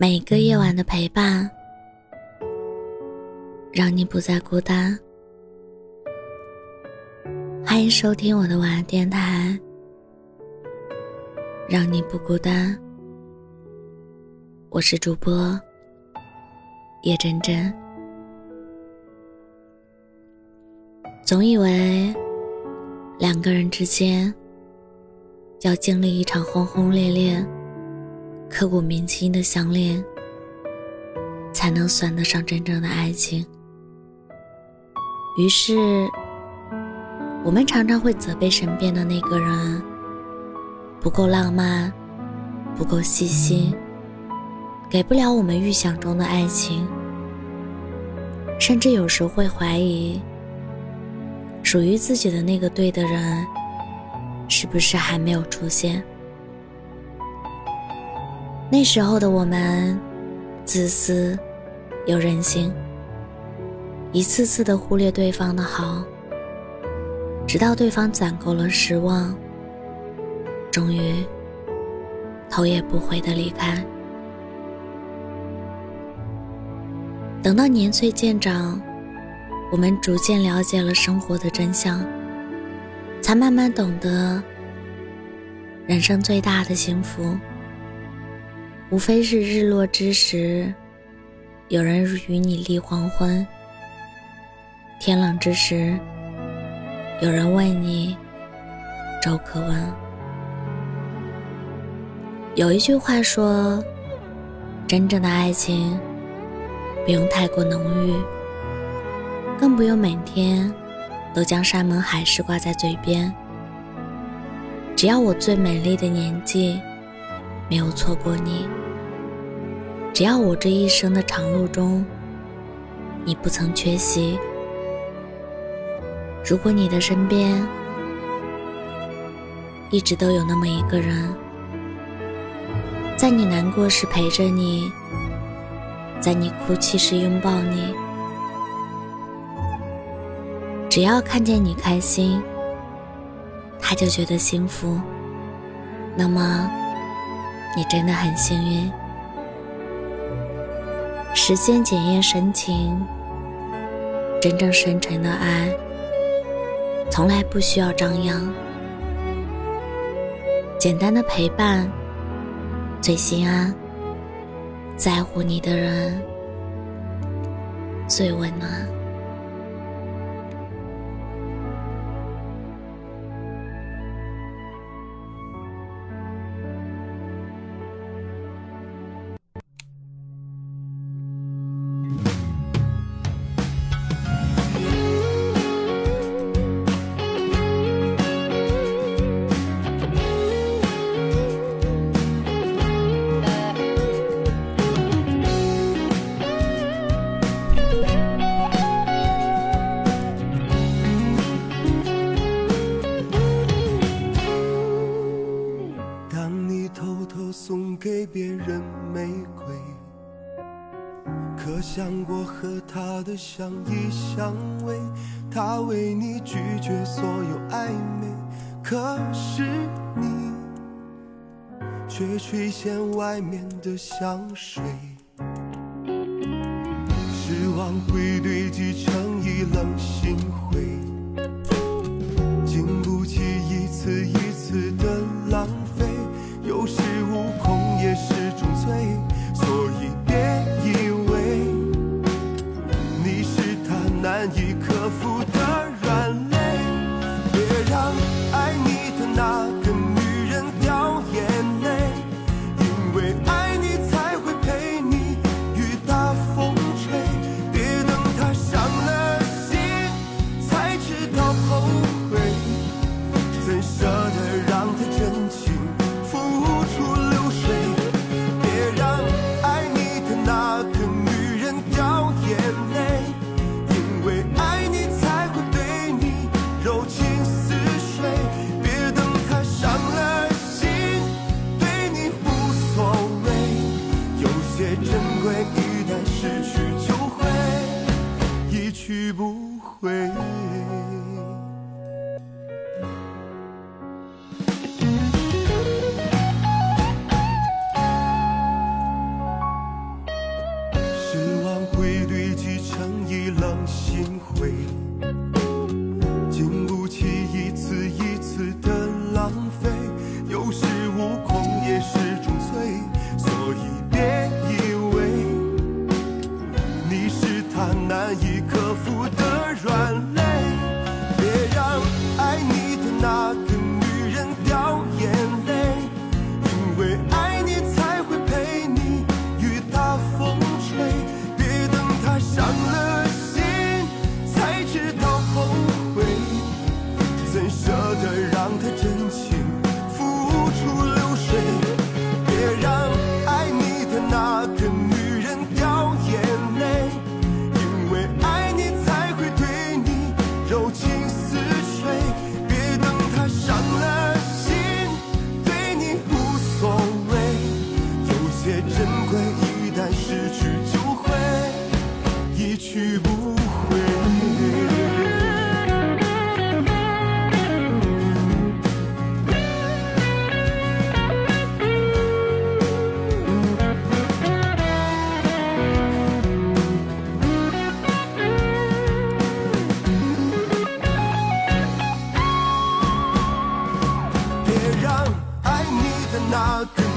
每个夜晚的陪伴，让你不再孤单。欢迎收听我的晚安电台，让你不孤单。我是主播叶真真。总以为两个人之间要经历一场轰轰烈烈。刻骨铭心的相恋，才能算得上真正的爱情。于是，我们常常会责备身边的那个人不够浪漫，不够细心，给不了我们预想中的爱情。甚至有时会怀疑，属于自己的那个对的人，是不是还没有出现？那时候的我们，自私又任性，一次次的忽略对方的好，直到对方攒够了失望，终于头也不回的离开。等到年岁渐长，我们逐渐了解了生活的真相，才慢慢懂得，人生最大的幸福。无非是日落之时，有人与你立黄昏；天冷之时，有人为你粥可温。有一句话说：“真正的爱情，不用太过浓郁，更不用每天都将山盟海誓挂在嘴边。只要我最美丽的年纪。”没有错过你，只要我这一生的长路中，你不曾缺席。如果你的身边一直都有那么一个人，在你难过时陪着你，在你哭泣时拥抱你，只要看见你开心，他就觉得幸福，那么。你真的很幸运。时间检验深情，真正深沉的爱，从来不需要张扬。简单的陪伴，最心安。在乎你的人，最温暖。想过和他的相依相偎？他为你拒绝所有暧昧，可是你却垂涎外面的香水。失望会堆积成一冷心灰，经不起一次一去不回。not.